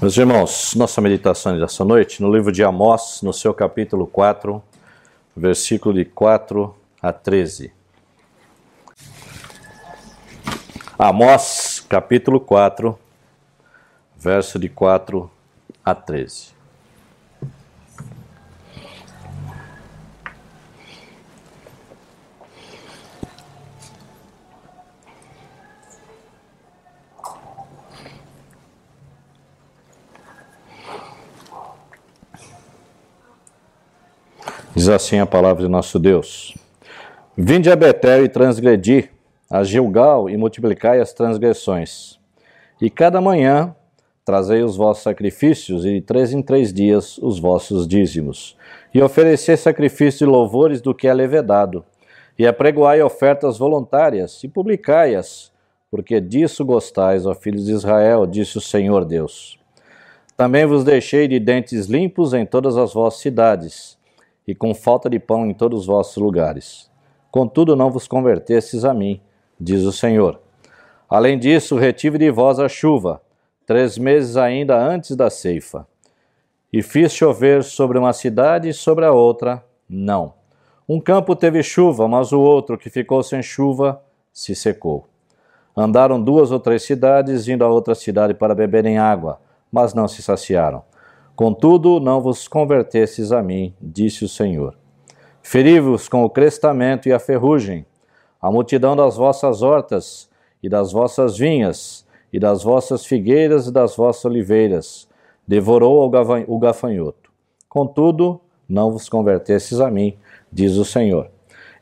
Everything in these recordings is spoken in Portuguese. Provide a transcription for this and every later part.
Meus irmãos, nossa meditação dessa noite no livro de Amós, no seu capítulo 4, versículo de 4 a 13. Amós, capítulo 4, verso de 4 a 13. Assim a palavra de nosso Deus: Vinde a Betel e transgredi, a Gilgal e multiplicai as transgressões. E cada manhã trazei os vossos sacrifícios, e de três em três dias os vossos dízimos. E oferecei sacrifício de louvores do que é levedado. E apregoai ofertas voluntárias, e publicai-as, porque disso gostais, ó filhos de Israel, disse o Senhor Deus. Também vos deixei de dentes limpos em todas as vossas cidades e com falta de pão em todos os vossos lugares. Contudo, não vos convertestes a mim, diz o Senhor. Além disso, retive de vós a chuva, três meses ainda antes da ceifa. E fiz chover sobre uma cidade e sobre a outra, não. Um campo teve chuva, mas o outro, que ficou sem chuva, se secou. Andaram duas ou três cidades, indo a outra cidade para beberem água, mas não se saciaram. Contudo, não vos convertesses a mim, disse o Senhor. Feri-vos com o crestamento e a ferrugem, a multidão das vossas hortas e das vossas vinhas, e das vossas figueiras e das vossas oliveiras, devorou o gafanhoto. Contudo, não vos convertesses a mim, diz o Senhor.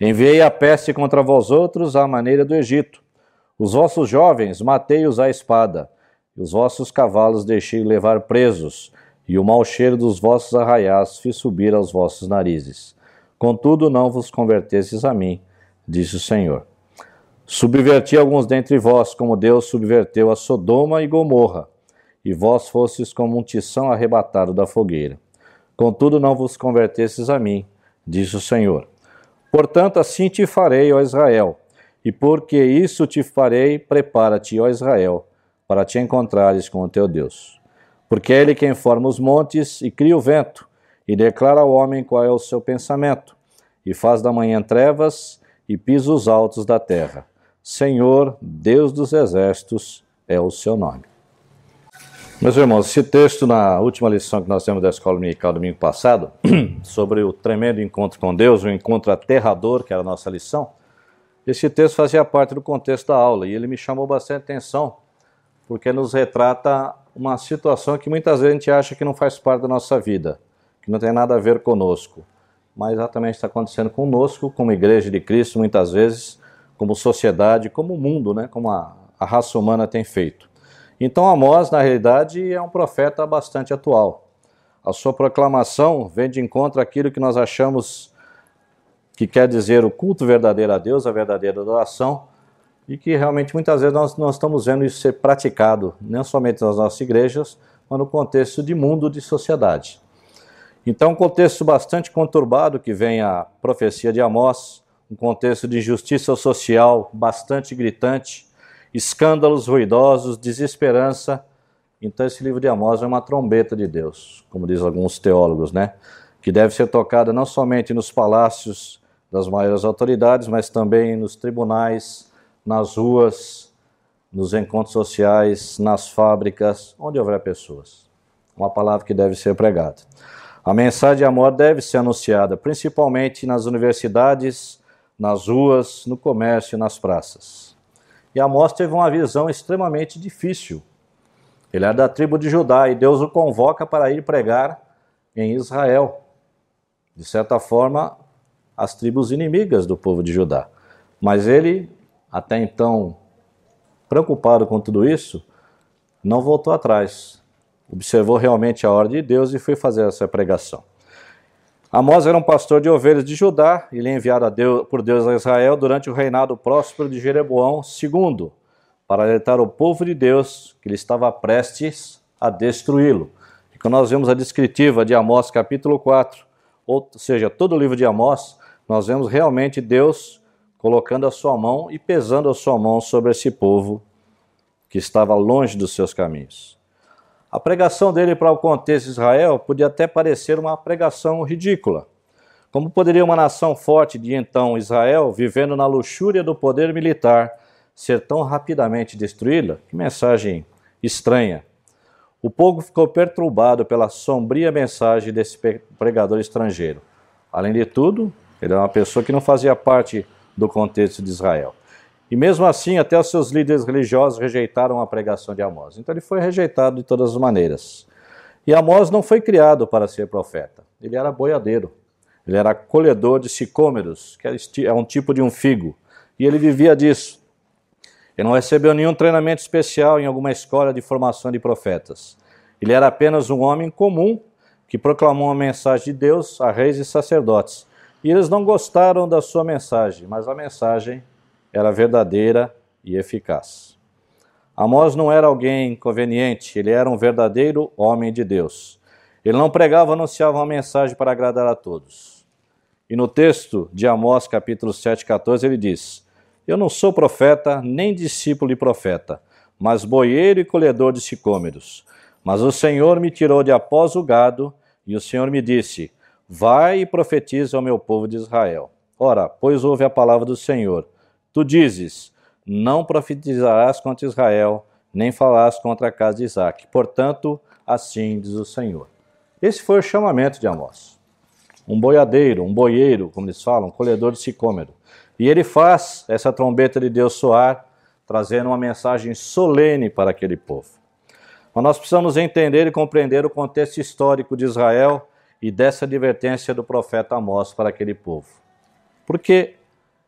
Enviei a peste contra vós outros à maneira do Egito. Os vossos jovens matei-os à espada, e os vossos cavalos deixei levar presos, e o mau cheiro dos vossos arraiais fiz subir aos vossos narizes. Contudo, não vos convertesses a mim, disse o Senhor. Subverti alguns dentre vós, como Deus subverteu a Sodoma e Gomorra, e vós fostes como um tição arrebatado da fogueira. Contudo, não vos convertesses a mim, disse o Senhor. Portanto, assim te farei, ó Israel, e porque isso te farei, prepara-te, ó Israel, para te encontrares com o teu Deus. Porque é ele quem forma os montes e cria o vento, e declara ao homem qual é o seu pensamento, e faz da manhã trevas e pisa os altos da terra. Senhor, Deus dos exércitos, é o seu nome. Meus irmãos, esse texto na última lição que nós temos da Escola Dominical domingo passado, sobre o tremendo encontro com Deus, o encontro aterrador, que era a nossa lição, esse texto fazia parte do contexto da aula e ele me chamou bastante atenção, porque nos retrata uma situação que muitas vezes a gente acha que não faz parte da nossa vida, que não tem nada a ver conosco, mas exatamente está acontecendo conosco, como igreja de Cristo, muitas vezes, como sociedade, como mundo, né, como a, a raça humana tem feito. Então Amós, na realidade, é um profeta bastante atual. A sua proclamação vem de encontro àquilo que nós achamos que quer dizer o culto verdadeiro a Deus, a verdadeira adoração, e que realmente muitas vezes nós, nós estamos vendo isso ser praticado, não somente nas nossas igrejas, mas no contexto de mundo, de sociedade. Então, um contexto bastante conturbado que vem a profecia de Amós, um contexto de injustiça social bastante gritante, escândalos ruidosos, desesperança. Então, esse livro de Amós é uma trombeta de Deus, como diz alguns teólogos, né? Que deve ser tocada não somente nos palácios das maiores autoridades, mas também nos tribunais, nas ruas, nos encontros sociais, nas fábricas, onde houver pessoas. Uma palavra que deve ser pregada. A mensagem de amor deve ser anunciada, principalmente nas universidades, nas ruas, no comércio e nas praças. E Amós teve uma visão extremamente difícil. Ele é da tribo de Judá e Deus o convoca para ir pregar em Israel. De certa forma, as tribos inimigas do povo de Judá. Mas ele até então preocupado com tudo isso, não voltou atrás. Observou realmente a ordem de Deus e foi fazer essa pregação. Amós era um pastor de ovelhas de Judá, ele é enviado Deus, por Deus a Israel durante o reinado próspero de Jeroboão II, para alertar o povo de Deus que ele estava prestes a destruí-lo. E quando nós vemos a descritiva de Amós capítulo 4, ou seja, todo o livro de Amós, nós vemos realmente Deus colocando a sua mão e pesando a sua mão sobre esse povo que estava longe dos seus caminhos. A pregação dele para o contexto de Israel podia até parecer uma pregação ridícula. Como poderia uma nação forte de então Israel, vivendo na luxúria do poder militar, ser tão rapidamente destruída? Que mensagem estranha. O povo ficou perturbado pela sombria mensagem desse pregador estrangeiro. Além de tudo, ele era uma pessoa que não fazia parte do contexto de Israel. E mesmo assim, até os seus líderes religiosos rejeitaram a pregação de Amós. Então ele foi rejeitado de todas as maneiras. E Amós não foi criado para ser profeta. Ele era boiadeiro. Ele era colhedor de sicômeros, que é um tipo de um figo. E ele vivia disso. Ele não recebeu nenhum treinamento especial em alguma escola de formação de profetas. Ele era apenas um homem comum que proclamou uma mensagem de Deus a reis e sacerdotes. E eles não gostaram da sua mensagem, mas a mensagem era verdadeira e eficaz. Amós não era alguém conveniente, ele era um verdadeiro homem de Deus. Ele não pregava, anunciava uma mensagem para agradar a todos. E no texto de Amós, capítulo 7, 14, ele diz: Eu não sou profeta, nem discípulo de profeta, mas boieiro e colhedor de sicômeros. Mas o Senhor me tirou de após o gado, e o Senhor me disse: Vai e profetiza ao meu povo de Israel. Ora, pois ouve a palavra do Senhor. Tu dizes: Não profetizarás contra Israel, nem falarás contra a casa de Isaac. Portanto, assim diz o Senhor. Esse foi o chamamento de Amós. Um boiadeiro, um boieiro, como eles falam, um colhedor de sicômero. E ele faz essa trombeta de Deus soar, trazendo uma mensagem solene para aquele povo. Mas nós precisamos entender e compreender o contexto histórico de Israel e dessa advertência do profeta Amós para aquele povo. Por que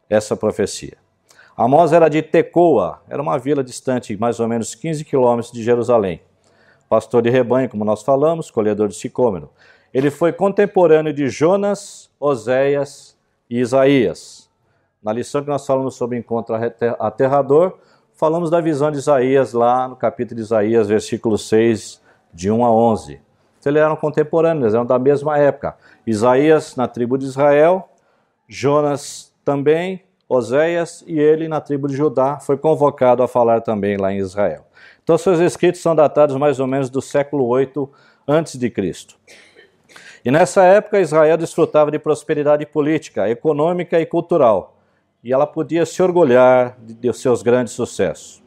essa profecia? Amós era de Tecoa, era uma vila distante, mais ou menos 15 quilômetros de Jerusalém. Pastor de rebanho, como nós falamos, colhedor de sicômero. Ele foi contemporâneo de Jonas, Oséias e Isaías. Na lição que nós falamos sobre encontro aterrador, falamos da visão de Isaías lá no capítulo de Isaías, versículo 6, de 1 a 11. Então, eles eram contemporâneos, eram da mesma época. Isaías na tribo de Israel, Jonas também, Oséias e ele, na tribo de Judá, foi convocado a falar também lá em Israel. Então, seus escritos são datados mais ou menos do século 8 antes de Cristo. E nessa época, Israel desfrutava de prosperidade política, econômica e cultural, e ela podia se orgulhar de seus grandes sucessos.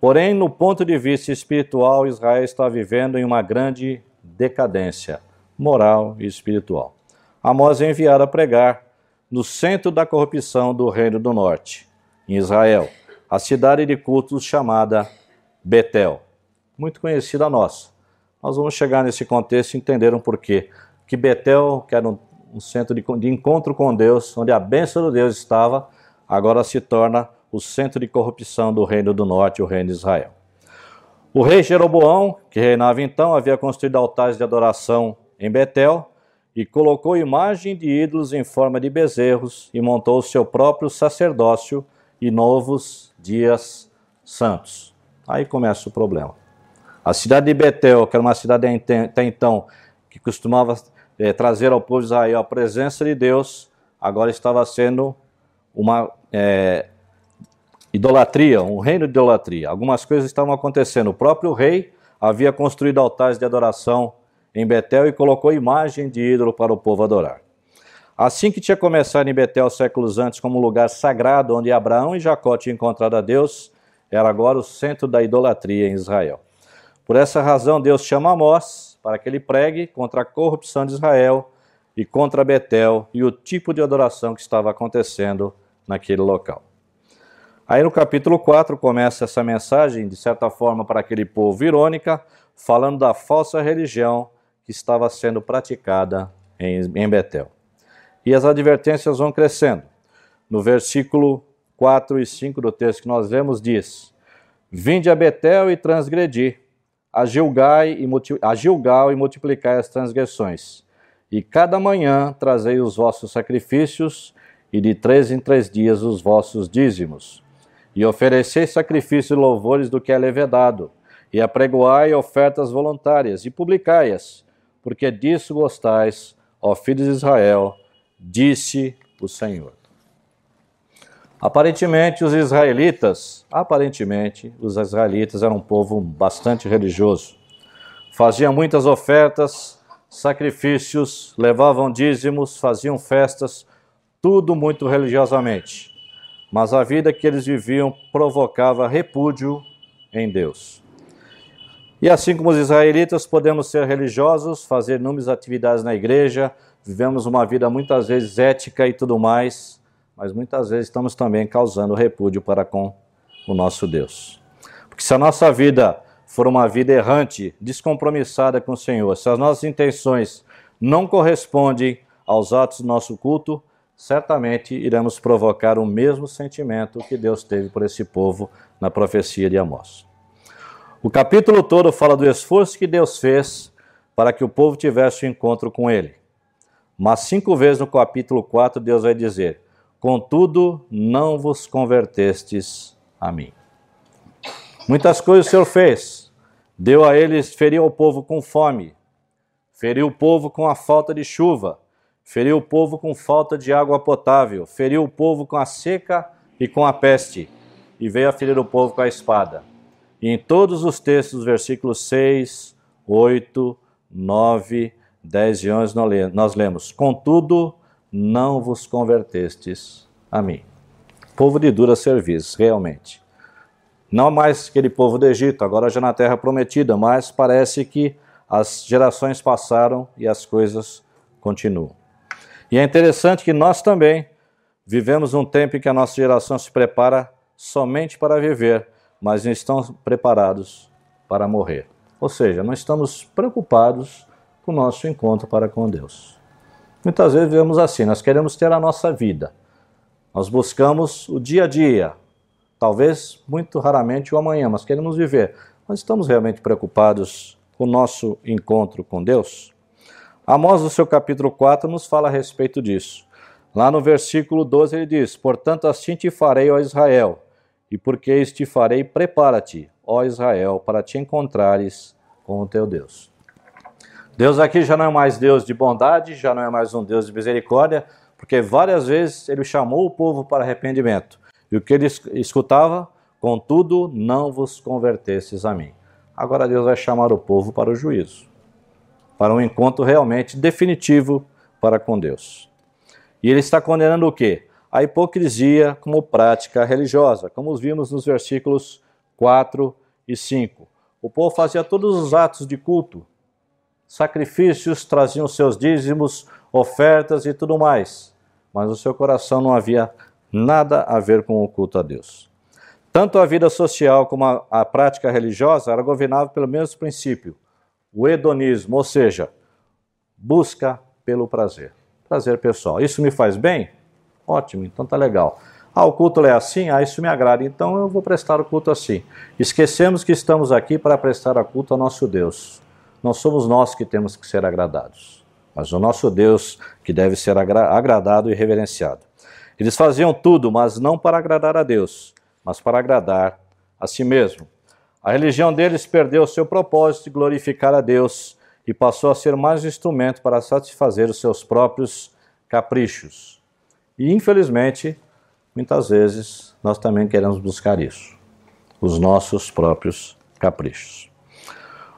Porém, no ponto de vista espiritual, Israel está vivendo em uma grande decadência moral e espiritual. Amós é enviado a pregar no centro da corrupção do Reino do Norte, em Israel, a cidade de cultos chamada Betel, muito conhecida nossa. Nós vamos chegar nesse contexto e entender um porquê. Que Betel, que era um, um centro de, de encontro com Deus, onde a bênção de Deus estava, agora se torna o centro de corrupção do Reino do Norte, o Reino de Israel. O rei Jeroboão, que reinava então, havia construído altares de adoração em Betel, e colocou imagem de ídolos em forma de bezerros e montou seu próprio sacerdócio e novos dias santos. Aí começa o problema. A cidade de Betel, que era uma cidade até então que costumava é, trazer ao povo de Israel a presença de Deus, agora estava sendo uma é, idolatria, um reino de idolatria. Algumas coisas estavam acontecendo. O próprio rei havia construído altares de adoração em Betel e colocou imagem de ídolo para o povo adorar. Assim que tinha começado em Betel séculos antes como um lugar sagrado onde Abraão e Jacó tinham encontrado a Deus, era agora o centro da idolatria em Israel. Por essa razão, Deus chama Amós para que ele pregue contra a corrupção de Israel e contra Betel e o tipo de adoração que estava acontecendo naquele local. Aí no capítulo 4 começa essa mensagem, de certa forma, para aquele povo irônica, falando da falsa religião que estava sendo praticada em, em Betel. E as advertências vão crescendo. No versículo 4 e 5 do texto que nós lemos, diz: Vinde a Betel e transgredi, a e, a Gilgal e multiplicai as transgressões. E cada manhã trazei os vossos sacrifícios, e de três em três dias os vossos dízimos. E oferecei sacrifícios e louvores do que é levedado, e apregoai ofertas voluntárias, e publicai-as, porque disso gostais, ó filhos de Israel, disse o Senhor. Aparentemente, os israelitas, aparentemente, os israelitas eram um povo bastante religioso. faziam muitas ofertas, sacrifícios, levavam dízimos, faziam festas, tudo muito religiosamente. Mas a vida que eles viviam provocava repúdio em Deus. E assim como os israelitas, podemos ser religiosos, fazer inúmeras atividades na igreja, vivemos uma vida muitas vezes ética e tudo mais, mas muitas vezes estamos também causando repúdio para com o nosso Deus. Porque se a nossa vida for uma vida errante, descompromissada com o Senhor, se as nossas intenções não correspondem aos atos do nosso culto, certamente iremos provocar o mesmo sentimento que Deus teve por esse povo na profecia de Amós. O capítulo todo fala do esforço que Deus fez para que o povo tivesse um encontro com Ele. Mas cinco vezes no capítulo 4, Deus vai dizer: Contudo, não vos convertestes a mim. Muitas coisas o Senhor fez. Deu a eles, feriu o povo com fome, feriu o povo com a falta de chuva, feriu o povo com falta de água potável, feriu o povo com a seca e com a peste, e veio a ferir o povo com a espada. E em todos os textos, versículos 6, 8, 9, 10 e 11, nós lemos: Contudo, não vos convertestes a mim. Povo de dura serviço, realmente. Não mais aquele povo do Egito, agora já na terra prometida, mas parece que as gerações passaram e as coisas continuam. E é interessante que nós também vivemos um tempo em que a nossa geração se prepara somente para viver, mas não estão preparados para morrer. Ou seja, não estamos preocupados com o nosso encontro para com Deus. Muitas vezes vivemos assim, nós queremos ter a nossa vida. Nós buscamos o dia a dia, talvez muito raramente o amanhã, mas queremos viver. Nós estamos realmente preocupados com o nosso encontro com Deus? Amós, no seu capítulo 4, nos fala a respeito disso. Lá no versículo 12 ele diz: Portanto, assim te farei, ó Israel, e porque isso te farei, prepara-te, ó Israel, para te encontrares com o teu Deus. Deus aqui já não é mais Deus de bondade, já não é mais um Deus de misericórdia, porque várias vezes ele chamou o povo para arrependimento. E o que ele escutava? Contudo, não vos convertesses a mim. Agora Deus vai chamar o povo para o juízo, para um encontro realmente definitivo para com Deus. E ele está condenando o quê? A hipocrisia como prática religiosa, como vimos nos versículos 4 e 5. O povo fazia todos os atos de culto, sacrifícios, traziam seus dízimos, ofertas e tudo mais, mas o seu coração não havia nada a ver com o culto a Deus. Tanto a vida social como a, a prática religiosa era governada pelo mesmo princípio, o hedonismo, ou seja, busca pelo prazer, prazer pessoal. Isso me faz bem? Ótimo, então tá legal. Ah, o culto é assim? Ah, isso me agrada, então eu vou prestar o culto assim. Esquecemos que estamos aqui para prestar a culto ao nosso Deus. Não somos nós que temos que ser agradados, mas o nosso Deus que deve ser agra agradado e reverenciado. Eles faziam tudo, mas não para agradar a Deus, mas para agradar a si mesmo. A religião deles perdeu seu propósito de glorificar a Deus e passou a ser mais um instrumento para satisfazer os seus próprios caprichos. E infelizmente, muitas vezes nós também queremos buscar isso, os nossos próprios caprichos.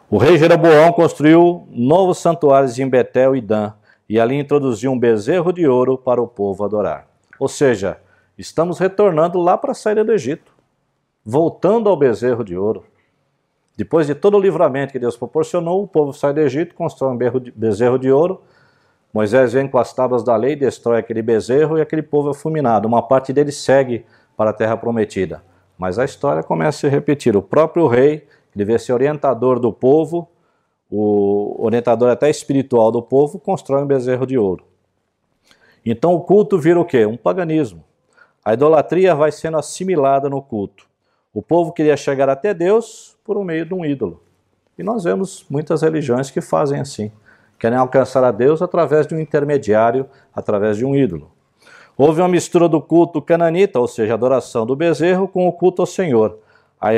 O rei Jeroboão construiu novos santuários em Betel e Dan, e ali introduziu um bezerro de ouro para o povo adorar. Ou seja, estamos retornando lá para a saída do Egito, voltando ao bezerro de ouro. Depois de todo o livramento que Deus proporcionou, o povo sai do Egito, constrói um bezerro de ouro. Moisés vem com as tábuas da lei, destrói aquele bezerro e aquele povo é fulminado. Uma parte dele segue para a terra prometida. Mas a história começa a se repetir. O próprio rei, que devia ser orientador do povo, o orientador até espiritual do povo, constrói um bezerro de ouro. Então o culto vira o quê? Um paganismo. A idolatria vai sendo assimilada no culto. O povo queria chegar até Deus por meio de um ídolo. E nós vemos muitas religiões que fazem assim. Querem alcançar a Deus através de um intermediário, através de um ídolo. Houve uma mistura do culto cananita, ou seja, a adoração do bezerro, com o culto ao Senhor. A,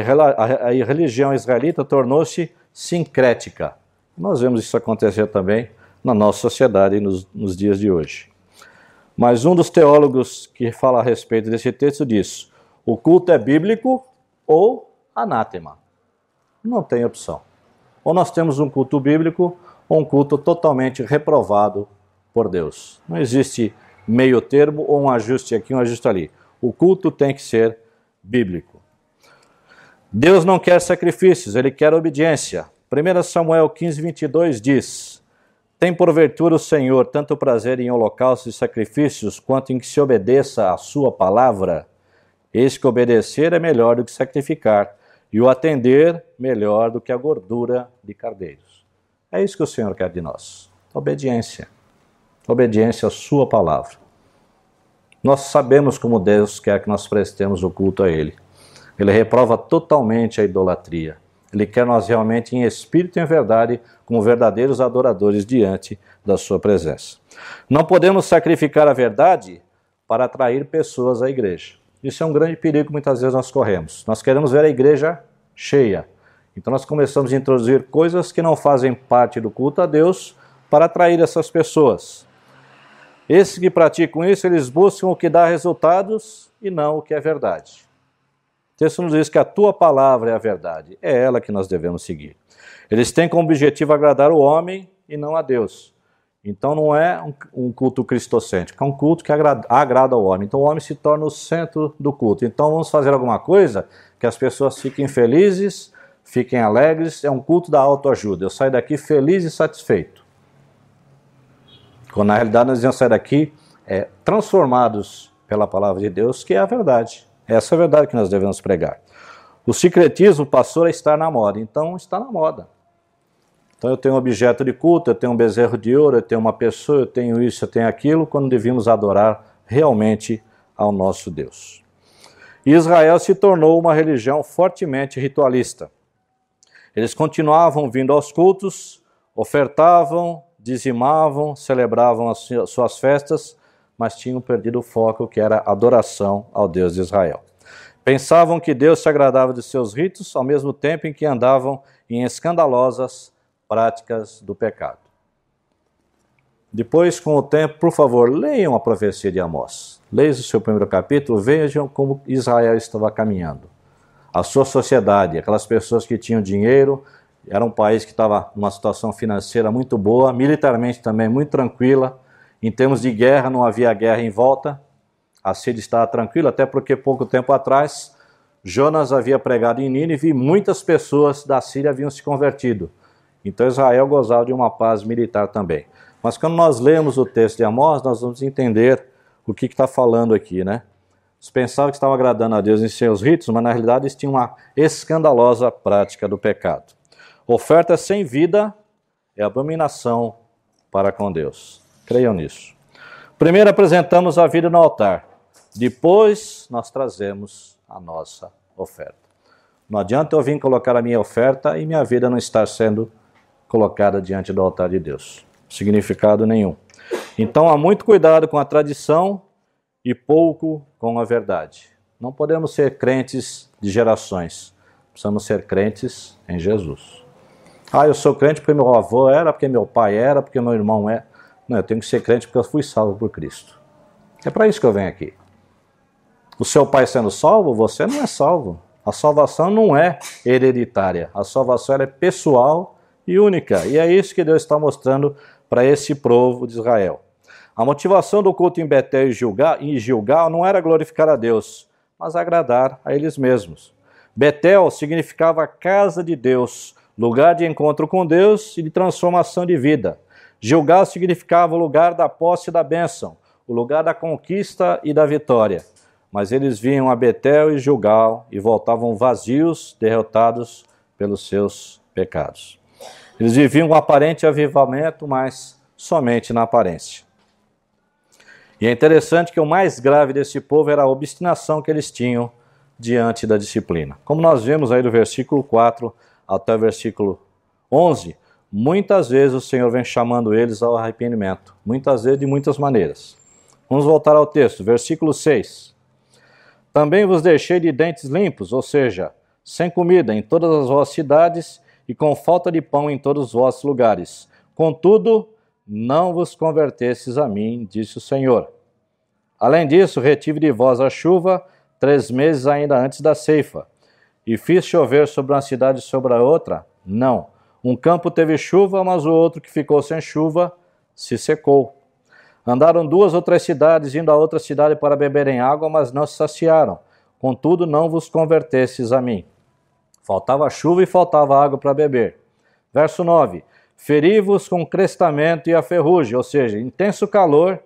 religião israelita tornou-se sincrética. Nós vemos isso acontecer também na nossa sociedade nos, nos dias de hoje. Mas um dos teólogos que fala a respeito desse texto diz: o culto é bíblico ou anátema. Não tem opção. Ou nós temos um culto bíblico ou um culto totalmente reprovado por Deus. Não existe meio termo ou um ajuste aqui, um ajuste ali. O culto tem que ser bíblico. Deus não quer sacrifícios, ele quer obediência. 1 Samuel 15, 22 diz: Tem por virtude o Senhor tanto prazer em holocaustos e sacrifícios, quanto em que se obedeça a sua palavra. Eis que obedecer é melhor do que sacrificar, e o atender melhor do que a gordura de cardeiros. É isso que o Senhor quer de nós: obediência. Obediência à Sua palavra. Nós sabemos como Deus quer que nós prestemos o culto a Ele. Ele reprova totalmente a idolatria. Ele quer nós realmente em espírito e em verdade, como verdadeiros adoradores diante da Sua presença. Não podemos sacrificar a verdade para atrair pessoas à igreja. Isso é um grande perigo que muitas vezes nós corremos. Nós queremos ver a igreja cheia. Então nós começamos a introduzir coisas que não fazem parte do culto a Deus para atrair essas pessoas. Esses que praticam isso, eles buscam o que dá resultados e não o que é verdade. O texto nos diz que a tua palavra é a verdade, é ela que nós devemos seguir. Eles têm como objetivo agradar o homem e não a Deus. Então não é um, culto cristocêntrico, é um culto que agrada, agrada ao homem. Então o homem se torna o centro do culto. Então vamos fazer alguma coisa que as pessoas fiquem felizes, fiquem alegres. É um culto da autoajuda. Eu saio daqui feliz e satisfeito. Quando na realidade nós devemos sair daqui é, transformados pela palavra de Deus, que é a verdade. Essa é a verdade que nós devemos pregar. O secretismo passou a estar na moda, então está na moda. Então eu tenho um objeto de culto, eu tenho um bezerro de ouro, eu tenho uma pessoa, eu tenho isso, eu tenho aquilo, quando devíamos adorar realmente ao nosso Deus. Israel se tornou uma religião fortemente ritualista. Eles continuavam vindo aos cultos, ofertavam, dizimavam, celebravam as suas festas, mas tinham perdido o foco que era adoração ao Deus de Israel. Pensavam que Deus se agradava de seus ritos, ao mesmo tempo em que andavam em escandalosas práticas do pecado. Depois, com o tempo, por favor, leiam a profecia de Amós. Leiam o seu primeiro capítulo, vejam como Israel estava caminhando. A sua sociedade, aquelas pessoas que tinham dinheiro, era um país que estava numa situação financeira muito boa, militarmente também muito tranquila. Em termos de guerra, não havia guerra em volta. A Síria estava tranquila, até porque pouco tempo atrás Jonas havia pregado em Nínive e muitas pessoas da Síria haviam se convertido. Então Israel gozava de uma paz militar também. Mas quando nós lemos o texto de Amós, nós vamos entender o que está falando aqui, né? Eles pensavam que estavam agradando a Deus em seus ritos, mas na realidade eles tinham uma escandalosa prática do pecado. Oferta sem vida é abominação para com Deus. Creiam nisso. Primeiro apresentamos a vida no altar, depois nós trazemos a nossa oferta. Não adianta eu vir colocar a minha oferta e minha vida não estar sendo colocada diante do altar de Deus. Significado nenhum. Então há muito cuidado com a tradição e pouco com a verdade. Não podemos ser crentes de gerações. Precisamos ser crentes em Jesus. Ah, eu sou crente porque meu avô era, porque meu pai era, porque meu irmão é. Não, eu tenho que ser crente porque eu fui salvo por Cristo. É para isso que eu venho aqui. O seu pai sendo salvo, você não é salvo. A salvação não é hereditária. A salvação é pessoal e única. E é isso que Deus está mostrando para esse povo de Israel. A motivação do culto em Betel e Gilgal, em Gilgal não era glorificar a Deus, mas agradar a eles mesmos. Betel significava casa de Deus, lugar de encontro com Deus e de transformação de vida. Gilgal significava o lugar da posse e da bênção, o lugar da conquista e da vitória. Mas eles vinham a Betel e Gilgal e voltavam vazios, derrotados pelos seus pecados. Eles viviam um aparente avivamento, mas somente na aparência. E é interessante que o mais grave desse povo era a obstinação que eles tinham diante da disciplina. Como nós vemos aí do versículo 4 até o versículo 11, muitas vezes o Senhor vem chamando eles ao arrependimento, muitas vezes de muitas maneiras. Vamos voltar ao texto, versículo 6. Também vos deixei de dentes limpos, ou seja, sem comida em todas as vossas cidades e com falta de pão em todos os vossos lugares. Contudo, não vos convertesses a mim, disse o Senhor. Além disso, retive de vós a chuva três meses ainda antes da ceifa. E fiz chover sobre uma cidade e sobre a outra? Não. Um campo teve chuva, mas o outro que ficou sem chuva se secou. Andaram duas ou três cidades, indo a outra cidade para beberem água, mas não se saciaram. Contudo, não vos convertestes a mim. Faltava chuva e faltava água para beber. Verso 9: Feri-vos com crestamento e a ferrugem, ou seja, intenso calor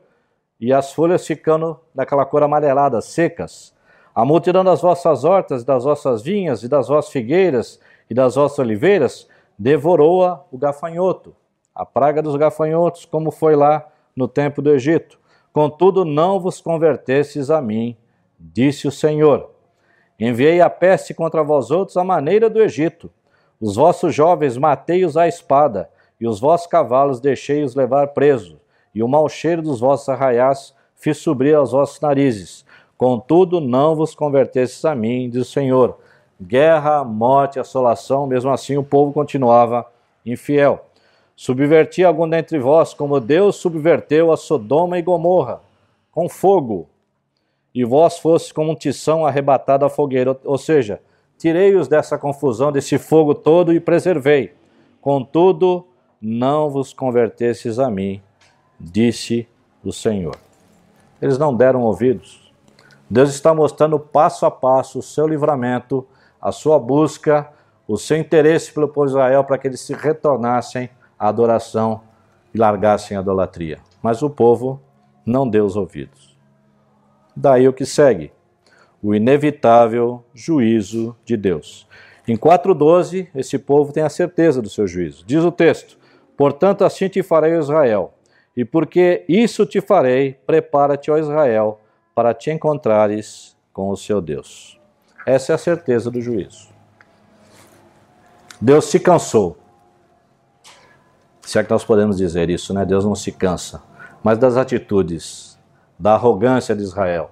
e as folhas ficando daquela cor amarelada, secas. A multidão das vossas hortas, das vossas vinhas e das vossas figueiras e das vossas oliveiras devorou-a o gafanhoto, a praga dos gafanhotos, como foi lá no tempo do Egito. Contudo, não vos convertestes a mim, disse o Senhor. Enviei a peste contra vós outros à maneira do Egito. Os vossos jovens matei-os à espada, e os vossos cavalos deixei-os levar presos, e o mau cheiro dos vossos arraiais fiz subir aos vossos narizes. Contudo, não vos convertestes a mim, diz o Senhor. Guerra, morte, assolação, mesmo assim o povo continuava infiel. Subverti algum dentre vós, como Deus subverteu a Sodoma e Gomorra, com fogo, e vós fosse como um tição arrebatado à fogueira. Ou seja, tirei-os dessa confusão, desse fogo todo e preservei. Contudo, não vos convertesses a mim, disse o Senhor. Eles não deram ouvidos. Deus está mostrando passo a passo o seu livramento, a sua busca, o seu interesse pelo povo de Israel para que eles se retornassem à adoração e largassem a idolatria. Mas o povo não deu os ouvidos. Daí o que segue: o inevitável juízo de Deus. Em 4,12, esse povo tem a certeza do seu juízo. Diz o texto: Portanto, assim te farei, Israel, e porque isso te farei, prepara-te, ó Israel, para te encontrares com o seu Deus. Essa é a certeza do juízo. Deus se cansou. Se é que nós podemos dizer isso, né? Deus não se cansa. Mas das atitudes, da arrogância de Israel,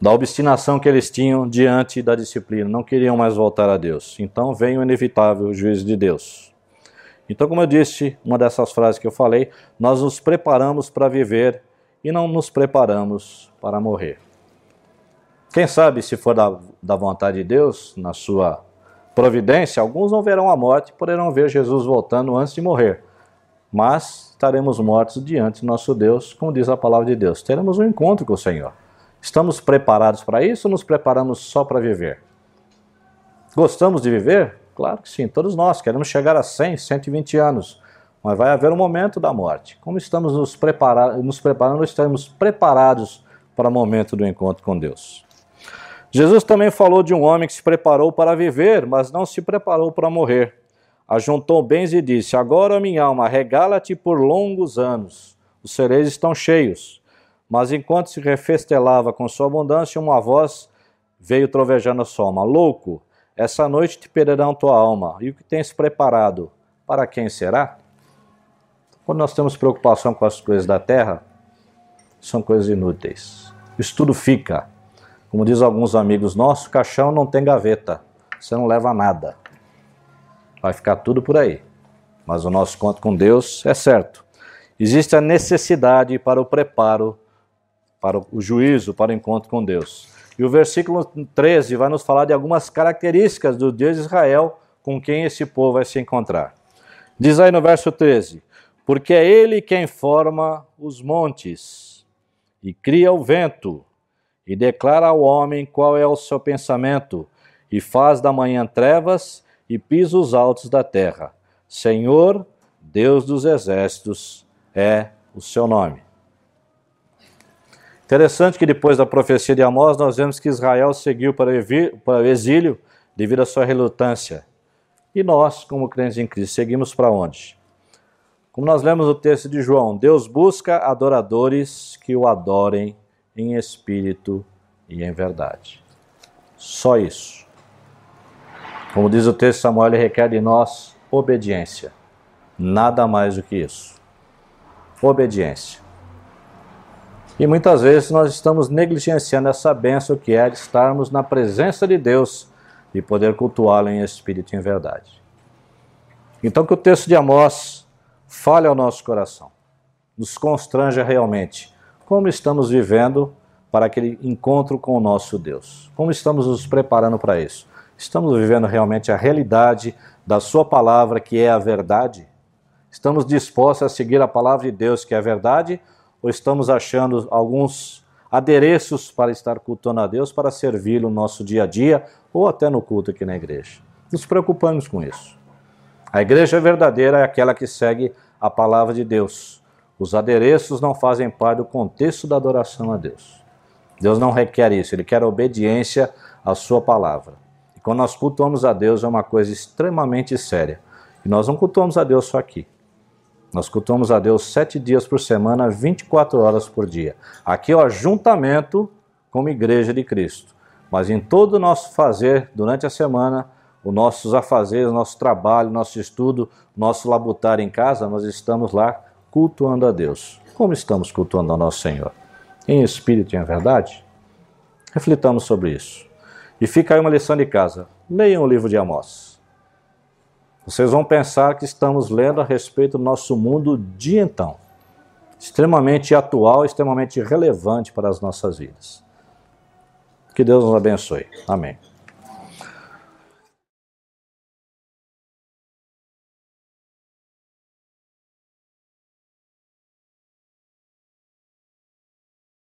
da obstinação que eles tinham diante da disciplina, não queriam mais voltar a Deus. Então vem o inevitável juízo de Deus. Então, como eu disse, uma dessas frases que eu falei, nós nos preparamos para viver e não nos preparamos para morrer. Quem sabe, se for da, da vontade de Deus, na sua providência, alguns não verão a morte, poderão ver Jesus voltando antes de morrer. Mas estaremos mortos diante do nosso Deus, como diz a palavra de Deus. Teremos um encontro com o Senhor. Estamos preparados para isso ou nos preparamos só para viver? Gostamos de viver? Claro que sim, todos nós queremos chegar a 100, 120 anos. Mas vai haver um momento da morte. Como estamos nos, prepara nos preparando, estamos preparados para o momento do encontro com Deus. Jesus também falou de um homem que se preparou para viver, mas não se preparou para morrer. Ajuntou bens e disse: Agora, minha alma, regala-te por longos anos. Os cereais estão cheios. Mas enquanto se refestelava com sua abundância, uma voz veio trovejando a alma: Louco, essa noite te perderão tua alma. E o que tens preparado? Para quem será? Quando nós temos preocupação com as coisas da terra, são coisas inúteis. Isso tudo fica. Como diz alguns amigos nossos, caixão não tem gaveta. Você não leva nada. Vai ficar tudo por aí. Mas o nosso conto com Deus é certo. Existe a necessidade para o preparo, para o juízo, para o encontro com Deus. E o versículo 13 vai nos falar de algumas características do Deus de Israel com quem esse povo vai se encontrar. Diz aí no verso 13: porque é ele quem forma os montes e cria o vento e declara ao homem qual é o seu pensamento e faz da manhã trevas e pisa os altos da terra. Senhor, Deus dos exércitos, é o seu nome. Interessante que depois da profecia de Amós, nós vemos que Israel seguiu para o exílio devido à sua relutância. E nós, como crentes em Cristo, seguimos para onde? Como nós lemos o texto de João, Deus busca adoradores que o adorem em espírito e em verdade. Só isso. Como diz o texto Samuel, requer de nós obediência. Nada mais do que isso. Obediência. E muitas vezes nós estamos negligenciando essa benção que é estarmos na presença de Deus e poder cultuá-lo em espírito e em verdade. Então que o texto de Amós fale ao nosso coração, nos constranja realmente como estamos vivendo para aquele encontro com o nosso Deus, como estamos nos preparando para isso. Estamos vivendo realmente a realidade da Sua palavra, que é a verdade? Estamos dispostos a seguir a palavra de Deus, que é a verdade, ou estamos achando alguns adereços para estar cultuando a Deus, para servi-lo no nosso dia a dia ou até no culto aqui na igreja? Nos preocupamos com isso. A igreja verdadeira é aquela que segue a palavra de Deus. Os adereços não fazem parte do contexto da adoração a Deus. Deus não requer isso, ele quer obediência à sua palavra. Quando nós cultuamos a Deus é uma coisa extremamente séria. E nós não cultuamos a Deus só aqui. Nós cultuamos a Deus sete dias por semana, 24 horas por dia. Aqui é o ajuntamento como igreja de Cristo. Mas em todo o nosso fazer durante a semana, os nossos afazeres, nosso trabalho, nosso estudo, nosso labutar em casa, nós estamos lá cultuando a Deus. Como estamos cultuando ao nosso Senhor? Em espírito e em verdade? Reflitamos sobre isso. E fica aí uma lição de casa. Leiam o livro de Amós. Vocês vão pensar que estamos lendo a respeito do nosso mundo de então, extremamente atual, extremamente relevante para as nossas vidas. Que Deus nos abençoe. Amém.